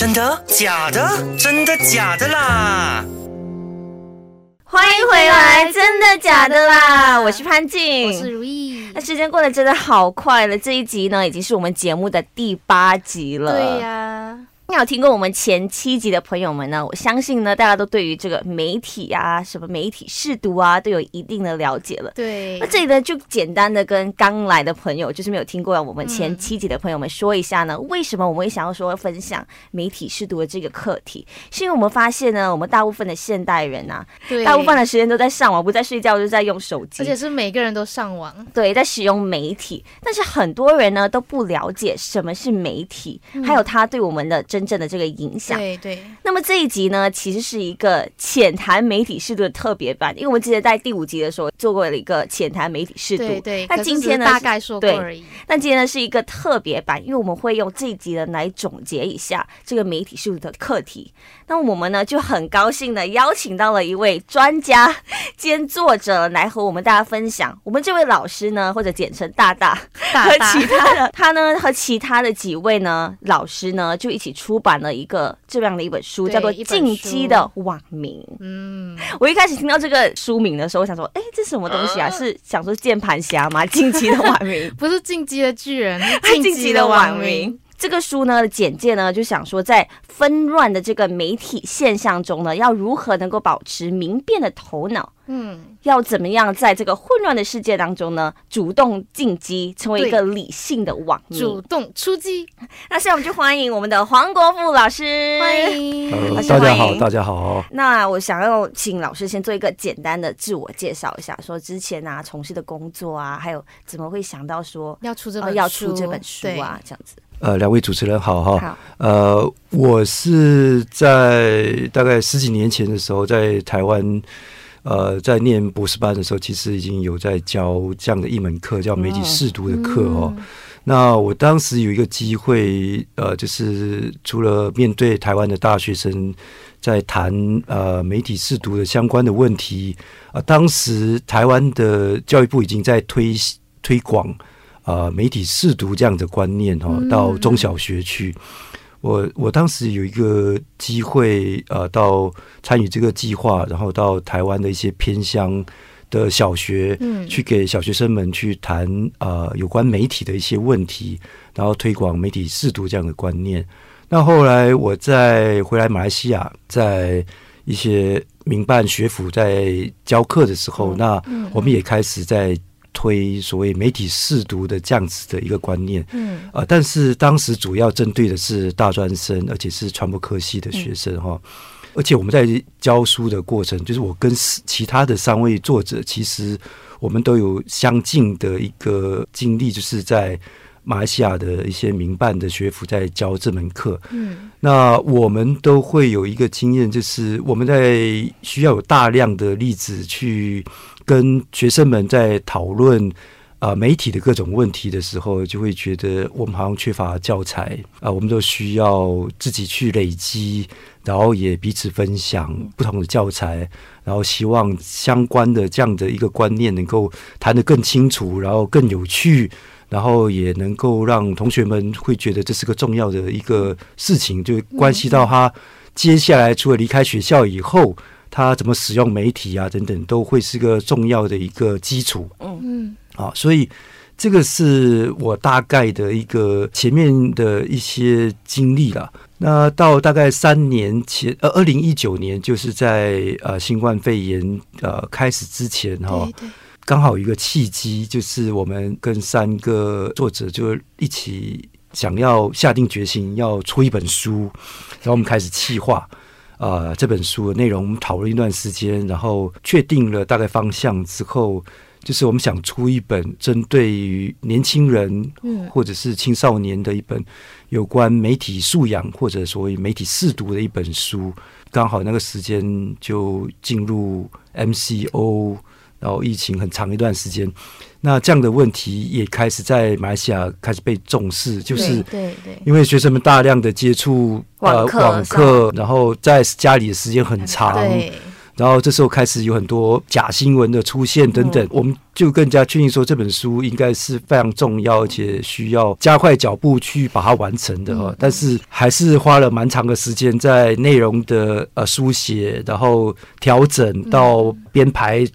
真的假的？真的假的啦？欢迎回来，真的假的啦？我是潘静，我是如意。那时间过得真的好快了，这一集呢已经是我们节目的第八集了。对呀。你有听过我们前七集的朋友们呢？我相信呢，大家都对于这个媒体啊，什么媒体试读啊，都有一定的了解了。对，那这里呢，就简单的跟刚来的朋友，就是没有听过我们前七集的朋友们说一下呢，为什么我们会想要说分享媒体试读的这个课题？是因为我们发现呢，我们大部分的现代人啊，大部分的时间都在上网，不在睡觉，就在用手机，而且是每个人都上网，对，在使用媒体。但是很多人呢都不了解什么是媒体，还有他对我们的真正的这个影响。对对，那么这一集呢，其实是一个浅谈媒体适度的特别版，因为我们之前在第五集的时候做过了一个浅谈媒体适度，对对。那今天呢，大概说过而已。那今天呢是一个特别版，因为我们会用这一集呢来总结一下这个媒体适度的课题。那我们呢就很高兴的邀请到了一位专家兼作者来和我们大家分享。我们这位老师呢，或者简称大大，和其他的他呢和其他的几位呢老师呢就一起出版了一个。这样的一本书叫做《进击的网民》。嗯，我一开始听到这个书名的时候，我想说，哎，这是什么东西啊？是想说键盘侠吗？《进击的网民》不是《进击的巨人》，《进击的网民》。这个书呢，简介呢，就想说，在纷乱的这个媒体现象中呢，要如何能够保持明辨的头脑？嗯，要怎么样在这个混乱的世界当中呢，主动进击，成为一个理性的网民，主动出击。那现在我们就欢迎我们的黄国富老师，欢迎，大家好，大家好。那我想要请老师先做一个简单的自我介绍一下，说之前啊从事的工作啊，还有怎么会想到说要出这本要出这本书啊，这样子。呃，两位主持人好哈。呃，我是在大概十几年前的时候，在台湾，呃，在念博士班的时候，其实已经有在教这样的一门课，叫媒体试读的课哦。那我当时有一个机会，呃，就是除了面对台湾的大学生在谈呃媒体试读的相关的问题，啊，当时台湾的教育部已经在推推广。呃，媒体试读这样的观念哦，到中小学去。我我当时有一个机会，呃，到参与这个计划，然后到台湾的一些偏乡的小学，嗯，去给小学生们去谈呃有关媒体的一些问题，然后推广媒体试读这样的观念。那后来我在回来马来西亚，在一些民办学府在教课的时候，那我们也开始在。推所谓媒体试读的这样子的一个观念，嗯，呃，但是当时主要针对的是大专生，而且是传播科系的学生哈。而且我们在教书的过程，就是我跟其他的三位作者，其实我们都有相近的一个经历，就是在马来西亚的一些民办的学府在教这门课。嗯，那我们都会有一个经验，就是我们在需要有大量的例子去。跟学生们在讨论啊媒体的各种问题的时候，就会觉得我们好像缺乏教材啊，我们都需要自己去累积，然后也彼此分享不同的教材，然后希望相关的这样的一个观念能够谈得更清楚，然后更有趣，然后也能够让同学们会觉得这是个重要的一个事情，就关系到他接下来除了离开学校以后。他怎么使用媒体啊，等等，都会是个重要的一个基础。嗯嗯，好，所以这个是我大概的一个前面的一些经历了。那到大概三年前，呃，二零一九年，就是在呃新冠肺炎呃开始之前哈，刚好有一个契机，就是我们跟三个作者就一起想要下定决心要出一本书，然后我们开始企划。啊，这本书的内容我们讨论一段时间，然后确定了大概方向之后，就是我们想出一本针对于年轻人，嗯，或者是青少年的一本有关媒体素养或者所谓媒体试读的一本书。刚好那个时间就进入 MCO。然后疫情很长一段时间，那这样的问题也开始在马来西亚开始被重视，就是对对，因为学生们大量的接触呃网课，然后在家里的时间很长，然后这时候开始有很多假新闻的出现等等，我们就更加确定说这本书应该是非常重要，而且需要加快脚步去把它完成的哈。但是还是花了蛮长的时间在内容的呃书写，然后调整到编排。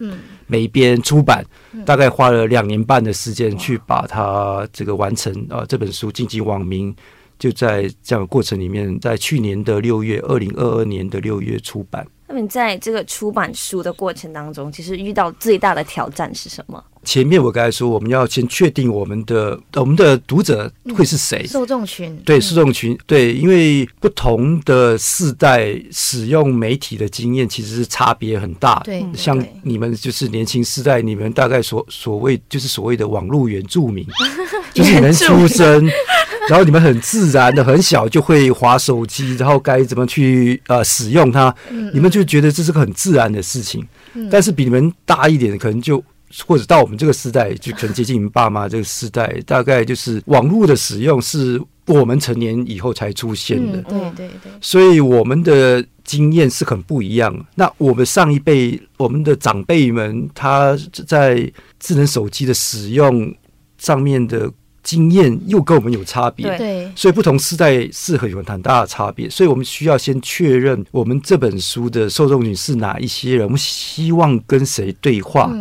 每边出版，大概花了两年半的时间去把它这个完成啊。这本书晋级网民，就在这样的过程里面，在去年的六月，二零二二年的六月出版。那么在这个出版书的过程当中，其实遇到最大的挑战是什么？前面我刚才说，我们要先确定我们的我们的读者会是谁，受众群。对受众群。对，因为不同的世代使用媒体的经验其实是差别很大。对，像你们就是年轻世代，你们大概所所谓就是所谓的网络原住民，就是你们出生，然后你们很自然的很小就会划手机，然后该怎么去呃使用它，你们就觉得这是个很自然的事情。但是比你们大一点的可能就。或者到我们这个时代，就可能接近你们爸妈这个时代，大概就是网络的使用是我们成年以后才出现的。对对对，所以我们的经验是很不一样。那我们上一辈，我们的长辈们，他在智能手机的使用上面的。经验又跟我们有差别，对，所以不同世代是很有很大的差别，所以我们需要先确认我们这本书的受众群是哪一些人，我们希望跟谁对话，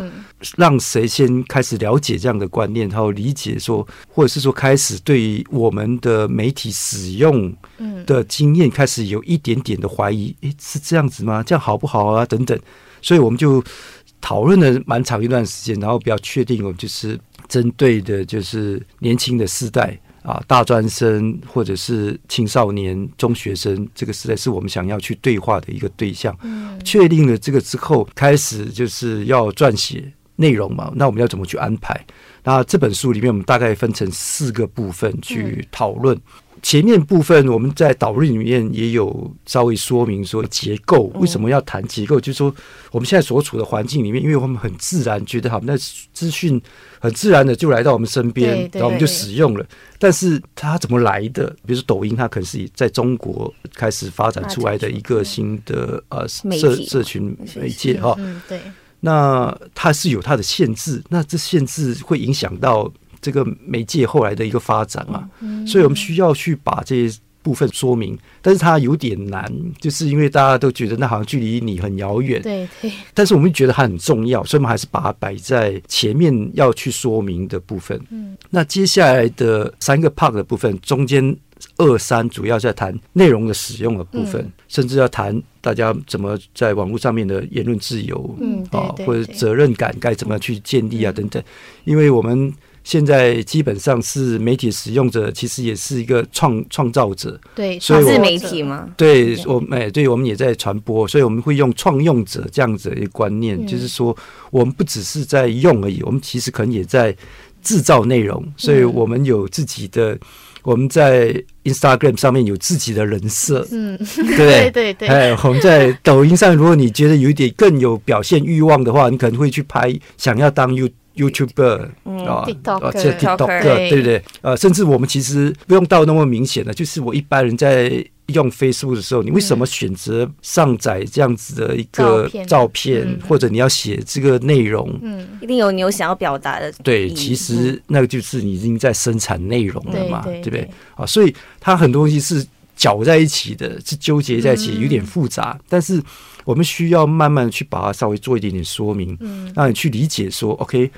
让谁先开始了解这样的观念，然后理解说，或者是说开始对于我们的媒体使用的经验开始有一点点的怀疑，诶，是这样子吗？这样好不好啊？等等，所以我们就讨论了蛮长一段时间，然后比较确定，我们就是。针对的就是年轻的世代啊，大专生或者是青少年、中学生，这个时代是我们想要去对话的一个对象。嗯，确定了这个之后，开始就是要撰写内容嘛。那我们要怎么去安排？那这本书里面，我们大概分成四个部分去讨论。前面部分我们在导论里面也有稍微说明说结构为什么要谈结构，就是说我们现在所处的环境里面，因为我们很自然觉得好，那资讯很自然的就来到我们身边，然后我们就使用了。但是它怎么来的？比如说抖音，它可能是在中国开始发展出来的一个新的呃社社群媒介哈。嗯，对。那它是有它的限制，那这限制会影响到。这个媒介后来的一个发展嘛，所以我们需要去把这些部分说明，但是它有点难，就是因为大家都觉得那好像距离你很遥远，对对。但是我们觉得它很重要，所以我们还是把它摆在前面要去说明的部分。嗯，那接下来的三个 part 的部分，中间二三主要在谈内容的使用的部分，甚至要谈大家怎么在网络上面的言论自由，嗯啊，或者责任感该怎么去建立啊等等，因为我们。现在基本上是媒体使用者，其实也是一个创创造者。对，所以自媒体吗？对，我哎，对我们也在传播，所以我们会用创用者这样子的一个观念，就是说，我们不只是在用而已，我们其实可能也在制造内容。所以我们有自己的，我们在 Instagram 上面有自己的人设。嗯，对对 对。哎，我们在抖音上，如果你觉得有一点更有表现欲望的话，你可能会去拍，想要当 You。YouTuber 啊，这 TikTok 对不对？呃，甚至我们其实不用到那么明显的，就是我一般人在用 Facebook 的时候，你为什么选择上载这样子的一个照片，或者你要写这个内容？嗯，一定有你有想要表达的。对，其实那个就是你已经在生产内容了嘛，对不对？啊，所以它很多东西是搅在一起的，是纠结在一起，有点复杂，但是。我们需要慢慢去把它稍微做一点点说明，嗯，让你去理解说，OK，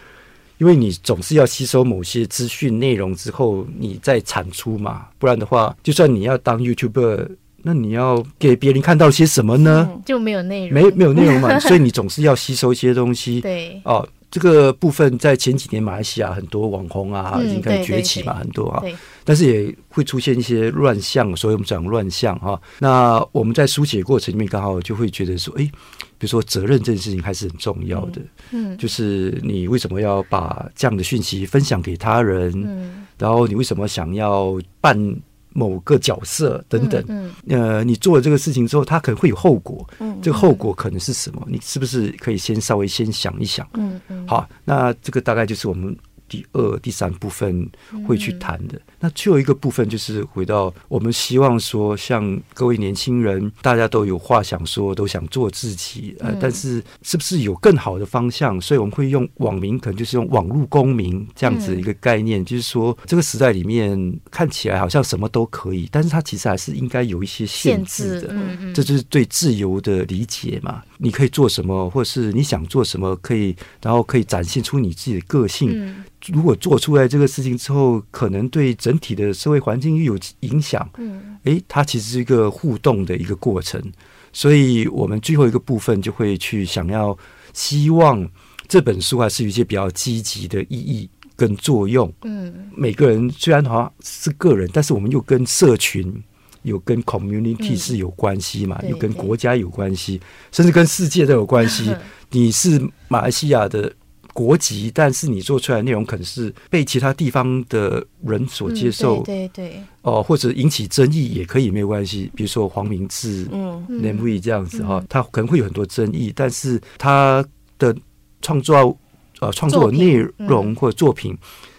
因为你总是要吸收某些资讯内容之后，你再产出嘛，不然的话，就算你要当 YouTuber，那你要给别人看到些什么呢？就没有内容，没没有内容嘛，所以你总是要吸收一些东西，对，哦。这个部分在前几年马来西亚很多网红啊已经开始崛起嘛，很多啊，但是也会出现一些乱象，所以我们讲乱象哈。那我们在书写过程里面刚好就会觉得说，哎，比如说责任这件事情还是很重要的，嗯，就是你为什么要把这样的讯息分享给他人，嗯，然后你为什么想要办？某个角色等等，呃，你做了这个事情之后，它可能会有后果。嗯，这个后果可能是什么？你是不是可以先稍微先想一想？嗯嗯。好，那这个大概就是我们第二、第三部分会去谈的。那最后一个部分就是回到我们希望说，像各位年轻人，大家都有话想说，都想做自己，呃，但是是不是有更好的方向？所以我们会用网民，可能就是用网络公民这样子一个概念，就是说这个时代里面看起来好像什么都可以，但是它其实还是应该有一些限制的。这就是对自由的理解嘛？你可以做什么，或是你想做什么，可以，然后可以展现出你自己的个性。嗯如果做出来这个事情之后，可能对整体的社会环境又有影响。嗯诶，它其实是一个互动的一个过程，所以我们最后一个部分就会去想要希望这本书还是有一些比较积极的意义跟作用。嗯每个人虽然好像是个人，但是我们又跟社群有跟 community 嗯。是有关系嘛，对又跟国家有关系，甚至跟世界都有关系。你是马来西亚的国籍，但是你做出来的内容可能是被其他地方的人所接受，嗯对对对，哦、或者引起争议也可以没有关系。比如说黄明志、嗯，嗯 n a m w 这样子哈、嗯他可能会有很多争议，但是他的创作呃创作内容嗯或者作品，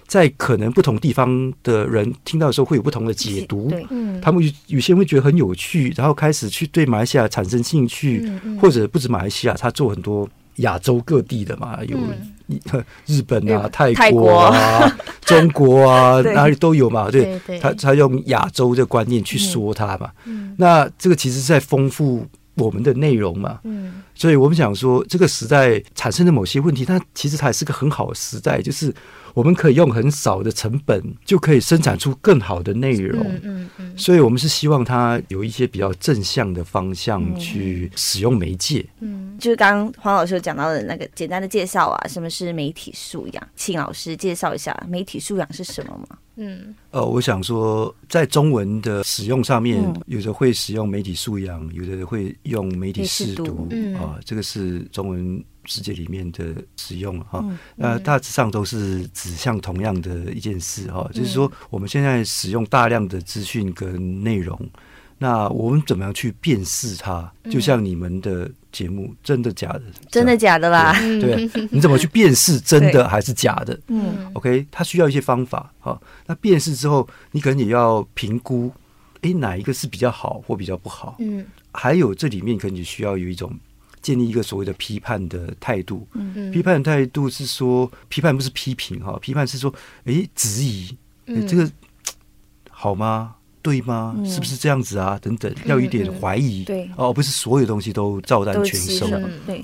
在可能不同地方的人听到的时候会有不同的解读。他们有有些人会觉得很有趣，然后开始去对马来西亚产生兴趣，嗯嗯或者不止马来西亚，他做很多亚洲各地的嘛，有嗯。日本啊、泰泰国啊、中国啊，哪里都有嘛。对，他他用亚洲的观念去说它嘛。嗯。那这个其实是在丰富我们的内容嘛。嗯所以我们想说，这个时代产生的某些问题，它其实它也是个很好的时代，就是我们可以用很少的成本就可以生产出更好的内容。嗯嗯嗯所以我们是希望它有一些比较正向的方向嗯去使用媒介。嗯就是刚刚黄老师讲到的那个简单的介绍啊，什么是媒体素养？请老师介绍一下媒体素养是什么吗？嗯呃，我想说，在中文的使用上面，嗯有的会使用媒体素养，有的会用媒体试读媒体试读嗯啊、这个是中文世界里面的使用了哈。嗯那大致上都是指向同样的一件事哈，嗯就是说我们现在使用大量的资讯跟内容，那我们怎么样去辨识它？就像你们的节目，真的假的？嗯真的假的啦？嗯对，你怎么去辨识真的还是假的？嗯 OK，它需要一些方法哈。那辨识之后，你可能也要评估，诶，哪一个是比较好或比较不好？嗯还有这里面可能也需要有一种建立一个所谓的批判的态度。嗯批判的态度是说，批判不是批评哈，批判是说，诶，质疑，这个好吗？对吗？嗯是不是这样子啊？等等，要有一点怀疑，对哦，不是所有东西都照单全收。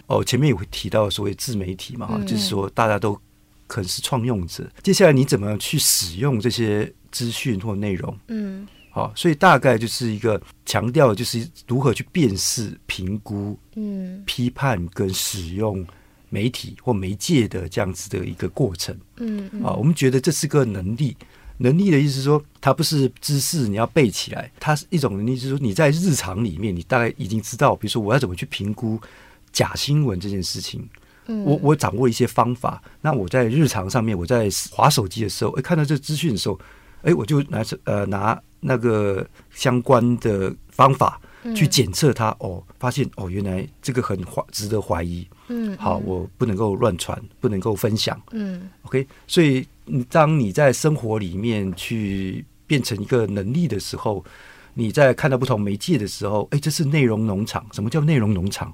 哦，前面也会提到所谓自媒体嘛，就是说大家都可能是创用者。接下来你怎么样去使用这些资讯或内容？嗯好，所以大概就是一个强调，的就是如何去辨识、评估、嗯批判跟使用媒体或媒介的这样子的一个过程嗯啊。我们觉得这是个能力。能力的意思是说，它不是知识你要背起来，它是一种能力，就是说你在日常里面，你大概已经知道，比如说我要怎么去评估假新闻这件事情，嗯，我我掌握一些方法。那我在日常上面，我在划手机的时候，哎，看到这资讯的时候，哎，我就拿出呃拿那个相关的方法嗯去检测它，哦，发现哦，原来这个很怀值得怀疑。嗯好，我不能够乱传，不能够分享。嗯 OK，所以你当你在生活里面去变成一个能力的时候，你在看到不同媒介的时候，哎，这是内容农场。什么叫内容农场？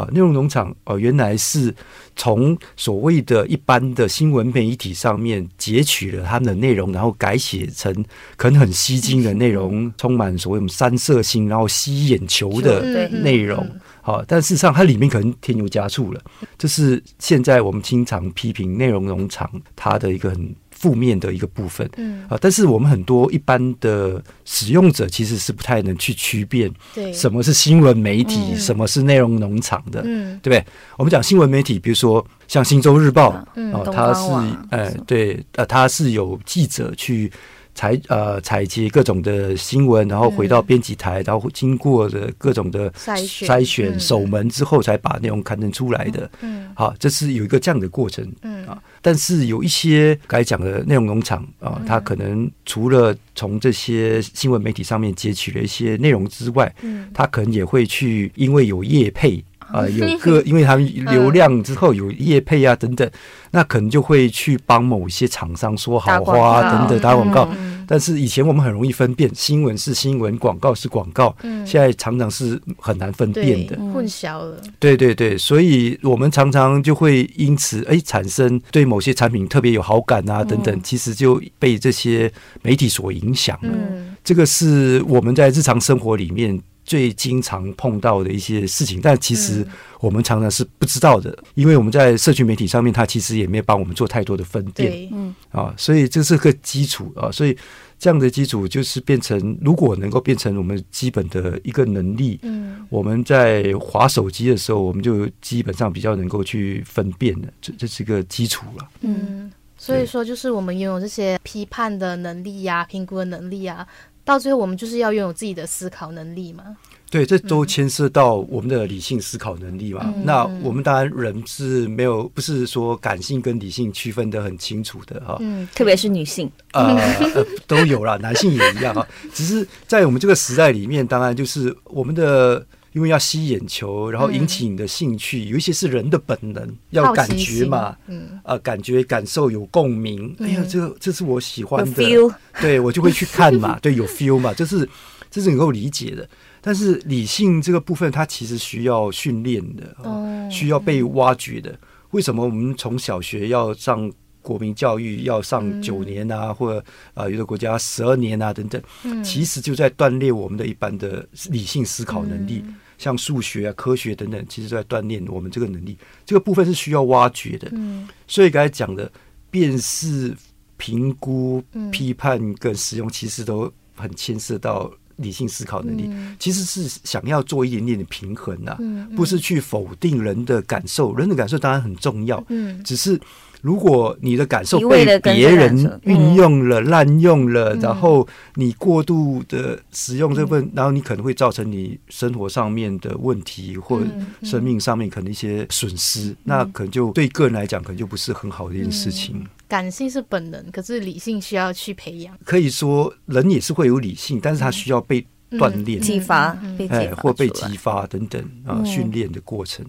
啊，内容农场哦、原来是从所谓的一般的新闻媒体上面截取了他们的内容，然后改写成可能很吸睛的内容，充满所谓我们三色星，然后吸眼球的内容。好，但事实上它里面可能添油加醋了，这是现在我们经常批评内容农场它的一个很负面的一个部分。嗯。啊，但是我们很多一般的使用者其实是不太能去区辨对。什么是新闻媒体，嗯。什么是内容农场的，嗯。对不对？我们讲新闻媒体，比如说像《新洲日报》嗯。它是呃对呃，它是有记者去采呃采集各种的新闻，然后回到嗯。编辑台，然后经过的各种的筛选筛选嗯。守门之后，才把内容刊登出来的。嗯。好，这是有一个这样的过程。嗯。啊，但是有一些该讲的内容农场啊，嗯。它可能除了从这些新闻媒体上面截取了一些内容之外，嗯。它可能也会去因为有业配啊、有 个因为他们流量之后有业配啊等等，那可能就会去帮某一些厂商说好话啊等等打广告。嗯但是以前我们很容易分辨新闻是新闻，广告是广告，嗯现在常常是很难分辨的。混淆了，对对对，所以我们常常就会因此哎产生对某些产品特别有好感啊等等，其实就被这些媒体所影响了。嗯这个是我们在日常生活里面最经常碰到的一些事情，但其实我们常常是不知道的，因为我们在社区媒体上面，它其实也没有帮我们做太多的分辨嗯，啊，所以这是个基础啊，所以这样的基础就是变成，如果能够变成我们基本的一个能力，嗯。我们在划手机的时候，我们就基本上比较能够去分辨的，这这是个基础了。嗯，所以说就是我们拥有这些批判的能力呀、评估的能力啊，到最后我们就是要拥有自己的思考能力嘛。对，这都牵涉到我们的理性思考能力嘛。嗯那我们当然人是没有，不是说感性跟理性区分的很清楚的哈。嗯，特别是女性，呃呃都有啦，男性也一样哈。只是在我们这个时代里面，当然就是我们的。因为要吸眼球，然后引起你的兴趣，有一些是人的本能，要感觉嘛，嗯。呃，感觉感受有共鸣。哎呀，这这是我喜欢的。对我就会去看嘛，对，有 feel 嘛，这是这是能够理解的。但是理性这个部分，它其实需要训练的，需要被挖掘的。为什么我们从小学要上国民教育，要上九年啊，或者啊、有的国家十二年啊等等，其实就在锻炼我们的一般的理性思考能力。像数学啊、科学等等，其实都在锻炼我们这个能力。这个部分是需要挖掘的。嗯所以刚才讲的辨识、评估、嗯批判跟使用，其实都很牵涉到理性思考能力。嗯其实是想要做一点点的平衡啊，嗯不是去否定人的感受。人的感受当然很重要，嗯只是如果你的感受被别人运用了、滥用了，嗯。然后你过度的使用这份，然后你可能会造成你生活上面的问题，或生命上面可能一些损失，那可能就对个人来讲，可能就不是很好的一件事情。感性是本能，可是理性需要去培养。可以说，人也是会有理性，但是他需要被锻炼，激发哎，被激发或被激发等等啊，嗯。训练的过程。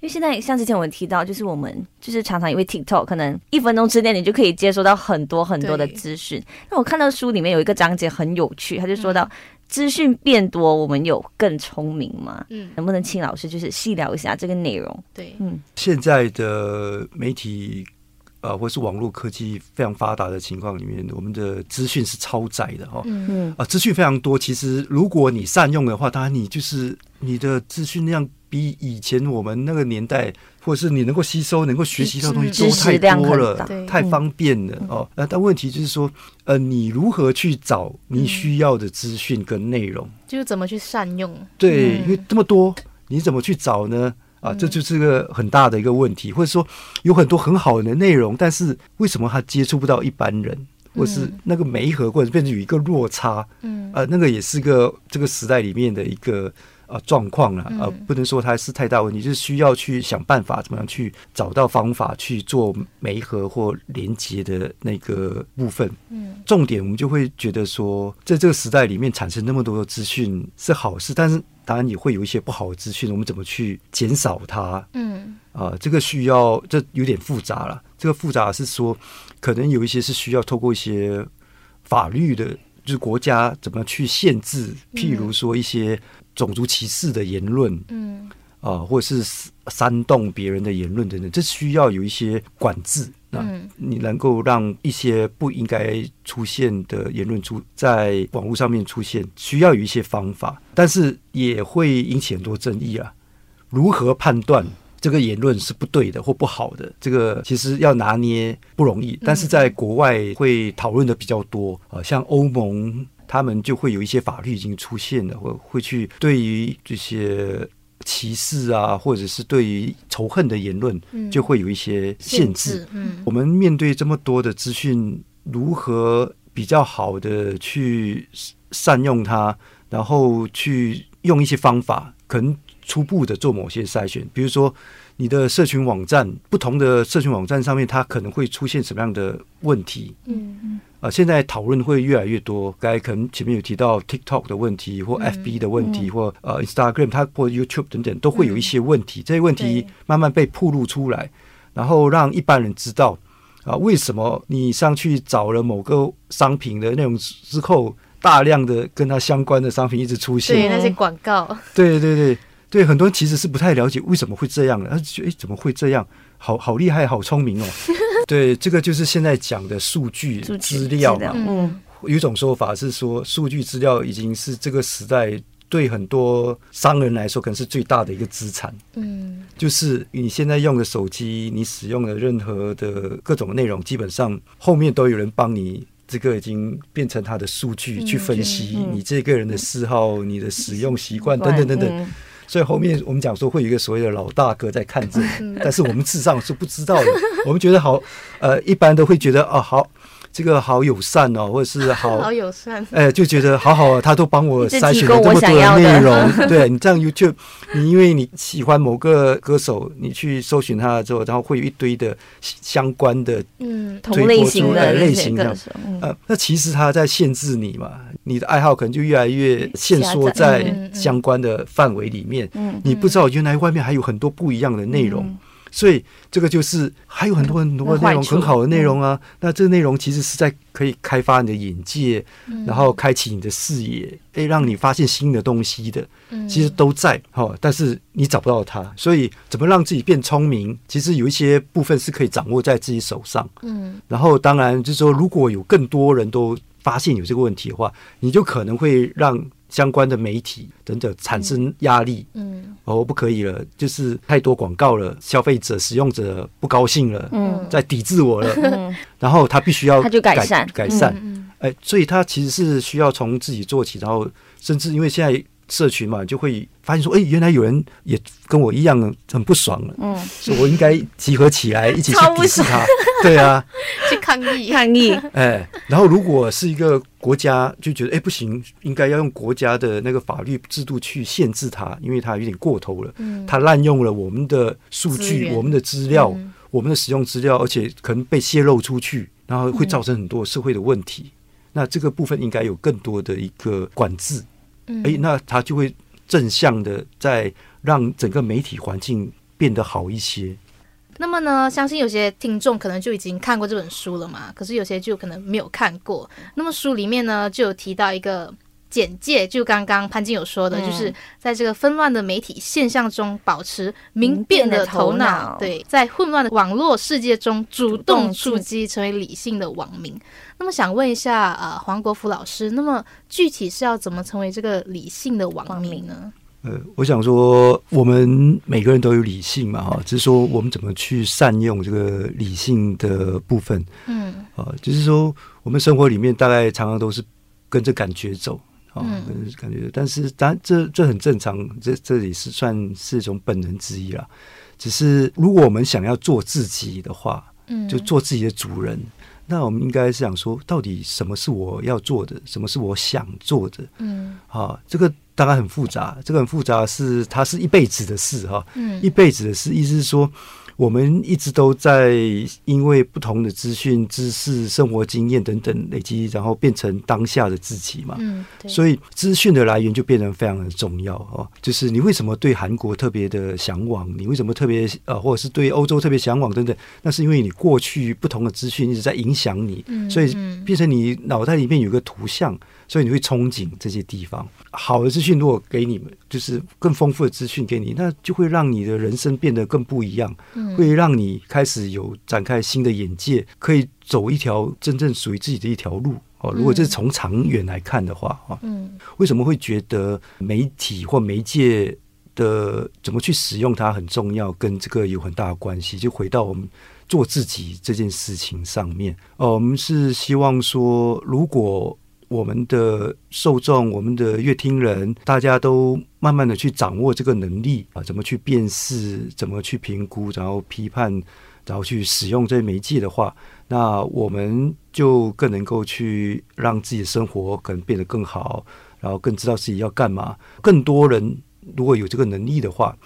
因为现在像之前我们提到，就是我们就是常常因为 TikTok 可能一分钟之内你就可以接收到很多很多的对资讯。那我看到书里面有一个章节很有趣，他就说到资讯变多，我们有更聪明吗？嗯，能不能请老师就是细聊一下这个内容？对，嗯现在的媒体呃，或是网络科技非常发达的情况里面，我们的资讯是超载的哈。嗯嗯啊，资讯非常多。其实，如果你善用的话，当然你就是你的资讯量比以前我们那个年代，或者是你能够吸收、能够学习到的东西知都太多了太方便了哦。呃，但问题就是说，呃，你如何去找你需要的资讯跟内容？就是怎么去善用。对，嗯因为这么多，你怎么去找呢？啊，这就是个很大的一个问题，或者说有很多很好的内容，但是为什么他接触不到一般人，或是那个媒合，或者变成有一个落差？嗯呃，那个也是个这个时代里面的一个呃状况了，呃，嗯不能说它是太大问题，就是需要去想办法怎么样去找到方法去做媒合或连接的那个部分。嗯重点我们就会觉得说，在这个时代里面产生那么多的资讯是好事，但是当然也会有一些不好的资讯，我们怎么去减少它？嗯啊、这个需要这有点复杂了。这个复杂是说，可能有一些是需要透过一些法律的，就是国家怎么去限制，譬如说一些种族歧视的言论嗯啊、或者是煽动别人的言论等等，这需要有一些管制。那嗯你能够让一些不应该出现的言论出在网络上面出现，需要有一些方法，但是也会引起很多争议啊。如何判断这个言论是不对的或不好的？这个其实要拿捏不容易，但是在国外会讨论的比较多啊、像欧盟他们就会有一些法律已经出现了，或会去对于这些。歧视啊，或者是对于仇恨的言论，嗯。就会有一些限制。，嗯。我们面对这么多的资讯，如何比较好的去善用它，然后去用一些方法，可能初步的做某些筛选，比如说你的社群网站，不同的社群网站上面，它可能会出现什么样的问题？嗯嗯啊，现在讨论会越来越多。刚才可能前面有提到 TikTok 的问题，或嗯 FB 的问题，或呃 Instagram，它或 YouTube 等等，都会有一些问题。这些问题慢慢被曝露出来，然后让一般人知道啊，为什么你上去找了某个商品的内容之后，大量的跟它相关的商品一直出对现。那些广告，对对对对，很多人其实是不太了解为什么会这样的，他就觉得诶怎么会这样？好好厉害，好聪明哦。对，这个就是现在讲的数据资料嘛。嗯有一种说法是说，数据资料已经是这个时代对很多商人来说，可能是最大的一个资产。嗯就是你现在用的手机，你使用的任何的各种内容，基本上后面都有人帮你。这个已经变成他的数据嗯去分析嗯你这个人的嗜好、你的使用习惯等等等等。嗯所以后面我们讲说会有一个所谓的老大哥在看着但是我们事实上是不知道的。我们觉得好，呃，一般都会觉得哦，好，这个好友善哦，或者是 好好友善，哎，就觉得好好啊，他都帮我 筛选这么多的内容。对你这样 YouTube，你因为你喜欢某个歌手，你去搜寻他之后，然后会有一堆的相关的嗯同类型的呃类型的呃，那其实他在限制你嘛，你的爱好可能就越来越限缩在相关的范围里面。嗯。你不知道原来外面还有很多不一样的内容，嗯所以这个就是还有很多很多的内容，很好的内容啊。那这个内容其实是在可以开发你的眼界，嗯然后开启你的视野，诶，让你发现新的东西的，嗯其实都在哈、但是你找不到它。所以怎么让自己变聪明，其实有一些部分是可以掌握在自己手上。嗯然后当然就是说，如果有更多人都发现有这个问题的话，你就可能会让相关的媒体等等产生压力。嗯。哦，不可以了，就是太多广告了，消费者、使用者不高兴了，嗯。在抵制我了，嗯。然后他必须要他就改善。改善，嗯。哎，所以他其实是需要从自己做起，然后甚至因为现在社群嘛，就会发现说，哎，原来有人也跟我一样很不爽了，嗯，所以我应该集合起来一起去抵制他，对啊，去抗议，抗议，哎，然后如果是一个国家就觉得哎不行，应该要用国家的那个法律制度去限制他，因为他有点过头了，嗯。他滥用了我们的数据、我们的资料、嗯。我们的使用资料，而且可能被泄露出去，然后会造成很多社会的问题。那这个部分应该有更多的一个管制，嗯。哎，那他就会正向的在让整个媒体环境变得好一些。那么呢，相信有些听众可能就已经看过这本书了嘛，可是有些就可能没有看过。那么书里面呢，就有提到一个简介，就刚刚潘金有说的，嗯就是在这个纷乱的媒体现象中保持明辨的头脑脑，对，在混乱的网络世界中主动动出击，成为理性的网民。那么想问一下，呃，黄国福老师，那么具体是要怎么成为这个理性的网民呢？呃，我想说，我们每个人都有理性嘛，哈，只是说我们怎么去善用这个理性的部分，嗯啊，就是说我们生活里面大概常常都是跟着感觉走，啊感觉，但是当然这这很正常，这这里是算是一种本能之一啦。只是如果我们想要做自己的话，嗯，就做自己的主人，那我们应该是想说，到底什么是我要做的，什么是我想做的，嗯。啊，这个当然很复杂，这个很复杂是它是一辈子的事哈、嗯。一辈子的事，意思是说，我们一直都在因为不同的资讯、知识、生活经验等等累积，然后变成当下的自己嘛。嗯，所以资讯的来源就变得非常的重要哦。就是你为什么对韩国特别的向往，你为什么特别呃，或者是对欧洲特别向往等等，那是因为你过去不同的资讯一直在影响你，嗯所以嗯变成你脑袋里面有个图像，所以你会憧憬这些地方。好的资讯如果给你们，就是更丰富的资讯给你，那就会让你的人生变得更不一样，嗯会让你开始有展开新的眼界，可以走一条真正属于自己的一条路。哦，如果这是从长远来看的话，哈，嗯为什么会觉得媒体或媒介的怎么去使用它很重要，跟这个有很大的关系？就回到我们做自己这件事情上面。哦，我们是希望说，如果我们的受众、我们的乐听人，大家都慢慢的去掌握这个能力啊，怎么去辨识，怎么去评估，然后批判，然后去使用这些媒介的话，那我们就更能够去让自己的生活可能变得更好，然后更知道自己要干嘛。更多人如果有这个能力的话，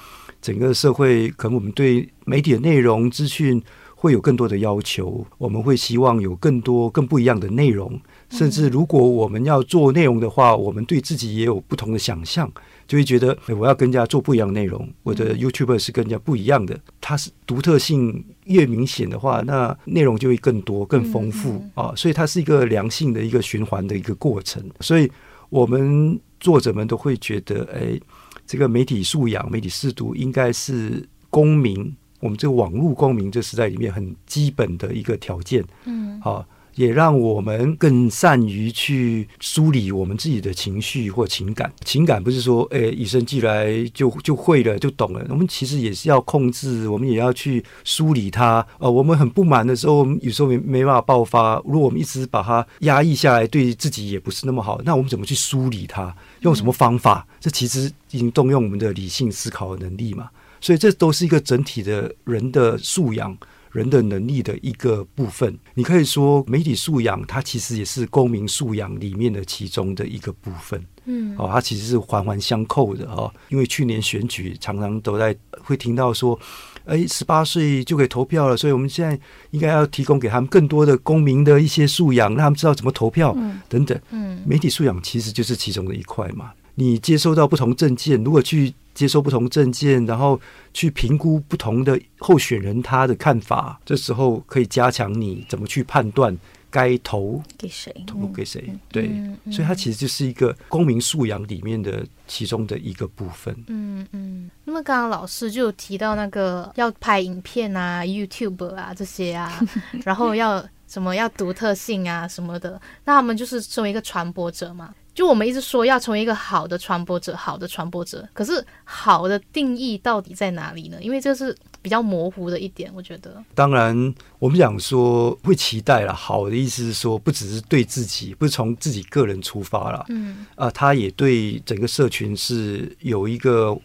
整个社会可能我们对媒体的内容资讯会有更多的要求，我们会希望有更多更不一样的内容，甚至如果我们要做内容的话，我们对自己也有不同的想象。就会觉得，哎我要跟人家做不一样的内容，我的 YouTuber 是跟人家不一样的，它是独特性越明显的话，那内容就会更多、更丰富啊，所以它是一个良性的一个循环的一个过程。所以我们作者们都会觉得，哎，这个媒体素养、媒体视读应该是公民，我们这个网络公民这时代里面很基本的一个条件。嗯，好。也让我们更善于去梳理我们自己的情绪或情感。情感不是说，诶，与生俱来就就会了，就懂了。我们其实也是要控制，我们也要去梳理它。呃，我们很不满的时候，有时候没没办法爆发。如果我们一直把它压抑下来，对自己也不是那么好。那我们怎么去梳理它？用什么方法？这其实已经动用我们的理性思考能力嘛。所以这都是一个整体的人的素养。人的能力的一个部分，你可以说媒体素养，它其实也是公民素养里面的其中的一个部分。嗯，哦，它其实是环环相扣的哦。因为去年选举常常都在会听到说，哎，十八岁就可以投票了，所以我们现在应该要提供给他们更多的公民的一些素养，让他们知道怎么投票等等。嗯，媒体素养其实就是其中的一块嘛。你接收到不同证件，如果去。接收不同证件，然后去评估不同的候选人他的看法，这时候可以加强你怎么去判断该投给谁，投给谁。对，所以它其实就是一个公民素养里面的其中的一个部分。嗯嗯。那么刚刚老师就提到那个要拍影片啊，YouTube 啊这些啊，然后要什么要独特性啊什么的，那他们就是作为一个传播者嘛。就我们一直说要成为一个好的传播者，好的传播者。可是好的定义到底在哪里呢？因为这是比较模糊的一点，我觉得。当然，我们讲说会期待了。好的意思是说，不只是对自己，不是从自己个人出发了。嗯。啊，他也对整个社群是有一个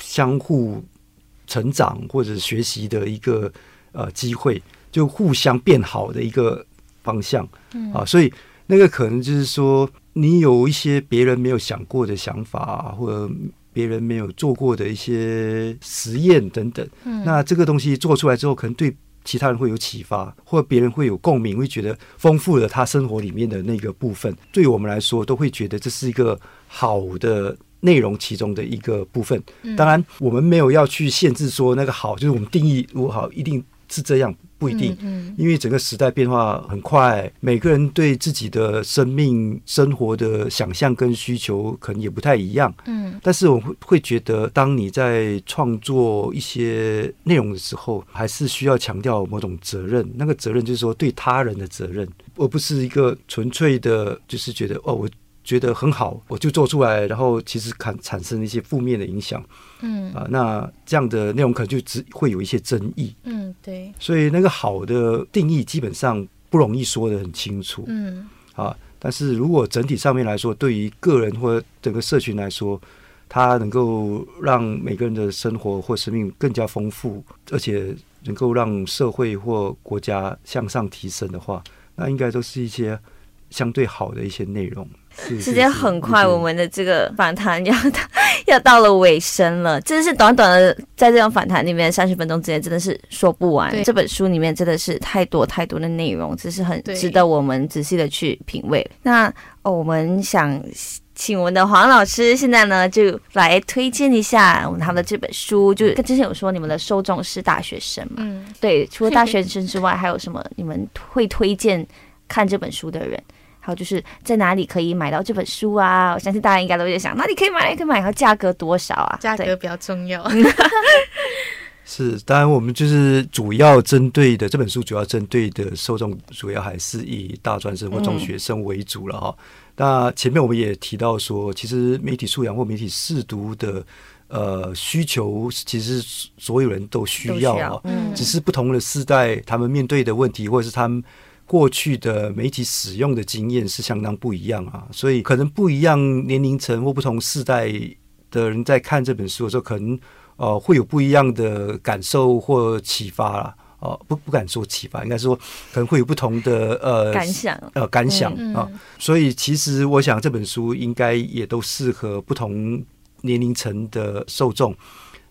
相互成长或者学习的一个呃机会，就互相变好的一个方向。嗯。啊，所以那个可能就是说。你有一些别人没有想过的想法，或者别人没有做过的一些实验等等，那这个东西做出来之后，可能对其他人会有启发，或别人会有共鸣，会觉得丰富了他生活里面的那个部分。对我们来说，都会觉得这是一个好的内容其中的一个部分。当然，我们没有要去限制说那个好，就是我们定义如果好，一定是这样。不一定，因为整个时代变化很快，每个人对自己的生命生活的想象跟需求可能也不太一样。嗯，但是我会会觉得，当你在创作一些内容的时候，还是需要强调某种责任。那个责任就是说对他人的责任，而不是一个纯粹的，就是觉得哦我。觉得很好，我就做出来，然后其实产产生一些负面的影响，嗯。啊，那这样的内容可能就只会有一些争议，嗯，对，所以那个好的定义基本上不容易说的很清楚，嗯。啊，但是如果整体上面来说，对于个人或整个社群来说，它能够让每个人的生活或生命更加丰富，而且能够让社会或国家向上提升的话，那应该都是一些相对好的一些内容。时间很快，我们的这个访谈要到要到了尾声了。真的是短短的在这种访谈里面三十分钟之间，真的是说不完。这本书里面真的是太多太多的内容，这是很值得我们仔细的去品味。那哦，我们想请我们的黄老师现在呢，就来推荐一下我们他们的这本书。就跟之前有说，你们的受众是大学生嘛？嗯，对。除了大学生之外，还有什么你们会推荐看这本书的人？还有就是在哪里可以买到这本书啊？我相信大家应该都在想哪里可以买，哪里可以买，然后价格多少啊？价格比较重要。是，当然我们就是主要针对的这本书，主要针对的受众主要还是以大专生或中学生为主了哈。那前面我们也提到说，其实媒体素养或媒体试读的呃需求，其实所有人都需要啊，只是不同的世代他们面对的问题，或者是他们。过去的媒体使用的经验是相当不一样啊，所以可能不一样年龄层或不同世代的人在看这本书的时候，可能呃会有不一样的感受或启发啦。哦，不不敢说启发，应该说可能会有不同的呃感想呃感想啊。所以其实我想这本书应该也都适合不同年龄层的受众。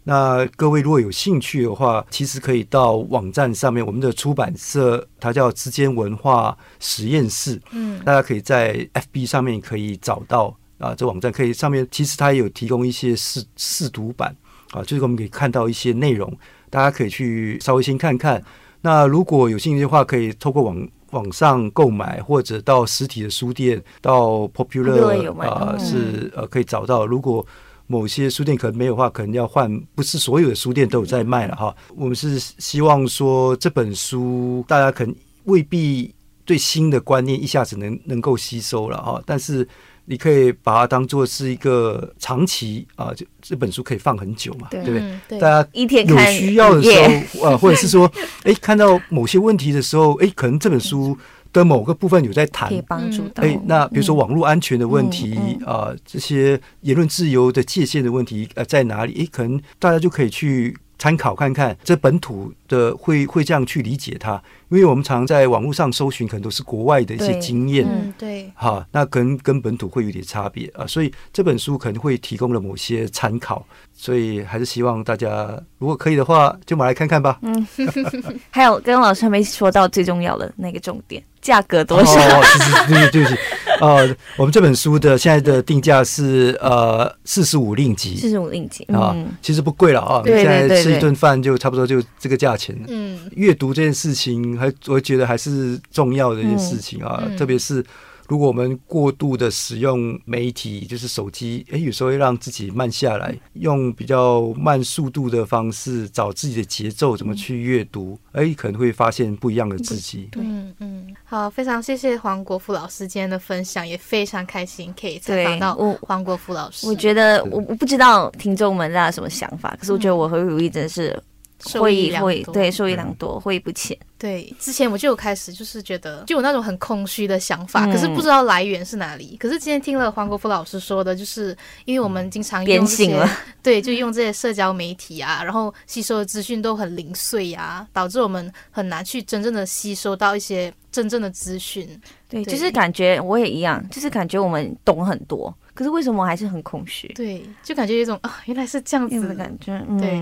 那各位如果有兴趣的话，其实可以到网站上面，我们的出版社它叫之间文化实验室，嗯大家可以在 FB 上面可以找到啊，这网站可以上面其实它也有提供一些试试读版啊，就是我们可以看到一些内容，大家可以去稍微先看看。那如果有兴趣的话，可以透过网网上购买，或者到实体的书店，到 Popular 啊、嗯是呃可以找到。如果某些书店可能没有的话，可能要换，不是所有的书店都有在卖了哈。我们是希望说这本书大家可能未必对新的观念一下子能能够吸收了哈，但是你可以把它当做是一个长期啊，这这本书可以放很久嘛，对对不对？大家有一天看需要的时候，啊，或者是说，哎，看到某些问题的时候，哎，可能这本书的某个部分有在谈可以，帮助到。哎，那比如说网络安全的问题嗯啊、这些言论自由的界限的问题，呃，在哪里？哎，可能大家就可以去参考看看，这本土的会会这样去理解它，因为我们常在网络上搜寻，可能都是国外的一些经验。嗯对，哈，那跟跟本土会有点差别啊，所以这本书可能会提供了某些参考，所以还是希望大家如果可以的话，就买来看看吧。嗯 还有跟老师还没说到最重要的那个重点，价格多少？对对对不起，呃，我们这本书的现在的定价是呃四十五令吉。四十五令吉，啊嗯，，其实不贵了啊，对对现在吃一顿饭就差不多就这个价钱了。嗯。阅读这件事情，还我觉得还是重要的一件事情啊，特别是如果我们过度的使用媒体，就是手机，诶，有时候会让自己慢下来，用比较慢速度的方式找自己的节奏，怎么去阅读，诶，可能会发现不一样的自己。对嗯嗯，好，非常谢谢黄国富老师今天的分享，也非常开心可以采访到黄国富老师。我觉得我我不知道听众们大家有什么想法，可是我觉得我和如意真的是受获益良多对受益良多，获益不浅。对，之前我就有开始就是觉得就有那种很空虚的想法，嗯可是不知道来源是哪里。可是今天听了黄国富老师说的，就是因为我们经常变用这些了，对，就用这些社交媒体啊，然后吸收的资讯都很零碎啊，导致我们很难去真正的吸收到一些真正的资讯。对，对就是感觉我也一样，就是感觉我们懂很多，可是为什么我还是很空虚？对，就感觉有一种啊，原来是这样子的。感觉，对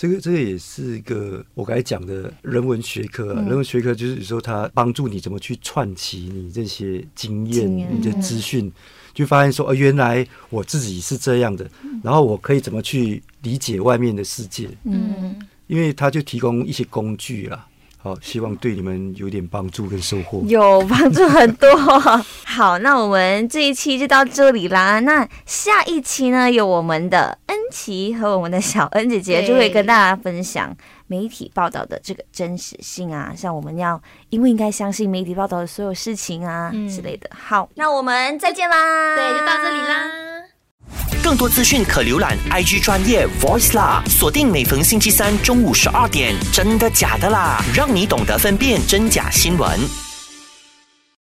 这个这个也是一个我刚才讲的人文学科、啊。嗯人文学科就是有时候它帮助你怎么去串起你这些经验、经验你的资讯，就发现说，哦，原来我自己是这样的，然后我可以怎么去理解外面的世界，嗯，嗯，因为它就提供一些工具啦。好，希望对你们有点帮助跟收获。有帮助很多。好，那我们这一期就到这里啦。那下一期呢，有我们的恩琪和我们的小恩姐姐就会跟大家分享媒体报道的这个真实性啊，像我们要因为应该相信媒体报道的所有事情啊、嗯之类的。好，那我们再见啦。对，就到这里啦。更多资讯可浏览 IG 专业 Voice 啦，锁定每逢星期三中午十二点，真的假的啦，让你懂得分辨真假新闻。